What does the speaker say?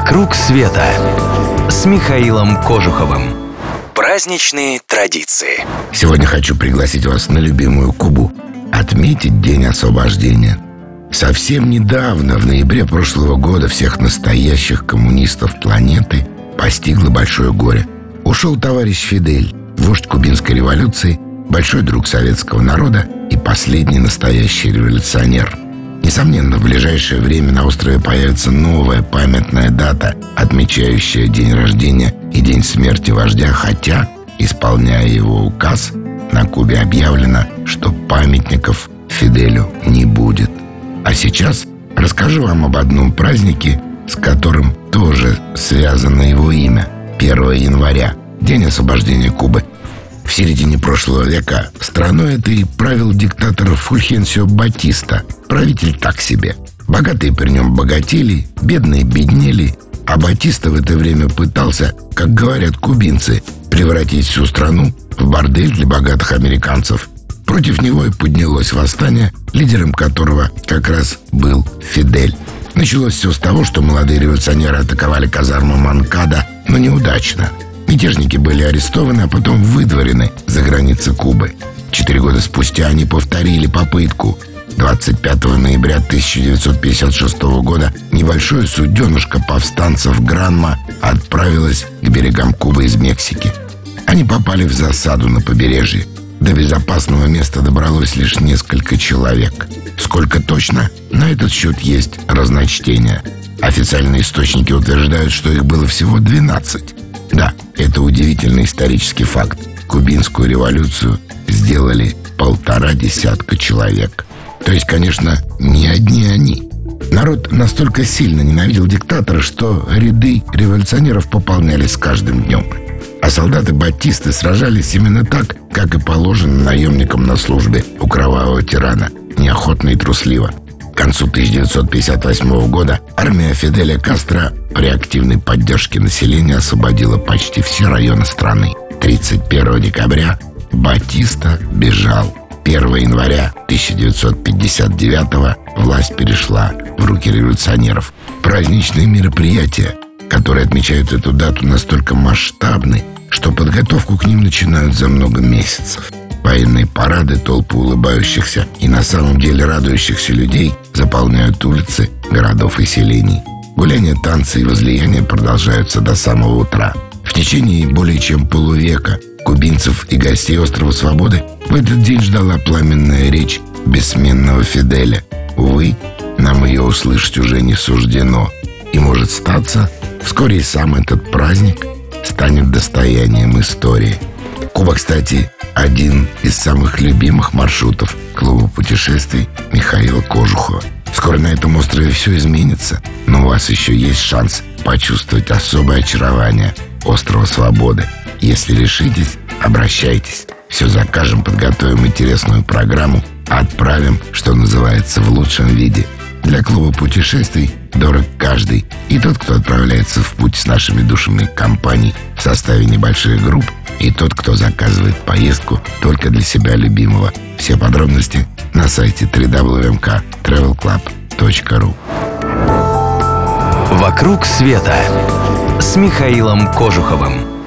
«Вокруг света» с Михаилом Кожуховым. Праздничные традиции. Сегодня хочу пригласить вас на любимую Кубу. Отметить День освобождения. Совсем недавно, в ноябре прошлого года, всех настоящих коммунистов планеты постигло большое горе. Ушел товарищ Фидель, вождь кубинской революции, большой друг советского народа и последний настоящий революционер – Несомненно, в ближайшее время на острове появится новая памятная дата, отмечающая день рождения и день смерти вождя, хотя, исполняя его указ, на Кубе объявлено, что памятников Фиделю не будет. А сейчас расскажу вам об одном празднике, с которым тоже связано его имя. 1 января, день освобождения Кубы. В середине прошлого века страной этой правил диктатор Фульхенсио Батиста. Правитель так себе. Богатые при нем богатели, бедные беднели, а Батиста в это время пытался, как говорят кубинцы, превратить всю страну в бордель для богатых американцев. Против него и поднялось восстание, лидером которого как раз был Фидель. Началось все с того, что молодые революционеры атаковали казарму Манкада, но неудачно – Мятежники были арестованы, а потом выдворены за границы Кубы. Четыре года спустя они повторили попытку. 25 ноября 1956 года небольшое суденышко повстанцев Гранма отправилось к берегам Кубы из Мексики. Они попали в засаду на побережье. До безопасного места добралось лишь несколько человек. Сколько точно? На этот счет есть разночтения. Официальные источники утверждают, что их было всего 12. Да, это удивительный исторический факт. Кубинскую революцию сделали полтора десятка человек. То есть, конечно, не одни они. Народ настолько сильно ненавидел диктатора, что ряды революционеров пополнялись с каждым днем. А солдаты Батисты сражались именно так, как и положено наемникам на службе у кровавого тирана, неохотно и трусливо концу 1958 года армия Фиделя Кастро при активной поддержке населения освободила почти все районы страны. 31 декабря Батиста бежал. 1 января 1959 власть перешла в руки революционеров. Праздничные мероприятия, которые отмечают эту дату, настолько масштабны, что подготовку к ним начинают за много месяцев. Военные парады, толпы улыбающихся и на самом деле радующихся людей заполняют улицы городов и селений. Гуляния, танцы и возлияния продолжаются до самого утра. В течение более чем полувека кубинцев и гостей Острова Свободы в этот день ждала пламенная речь бессменного Фиделя. Увы, нам ее услышать уже не суждено. И может статься, вскоре и сам этот праздник станет достоянием истории. Куба, кстати, один из самых любимых маршрутов клуба путешествий Михаила Кожухова. Скоро на этом острове все изменится, но у вас еще есть шанс почувствовать особое очарование острова Свободы. Если решитесь, обращайтесь. Все закажем, подготовим интересную программу, отправим, что называется, в лучшем виде. Для клуба путешествий дорог каждый. И тот, кто отправляется в путь с нашими душами компаний в составе небольших групп, и тот, кто заказывает поездку только для себя любимого. Все подробности на сайте www.travelclub.ru «Вокруг света» с Михаилом Кожуховым.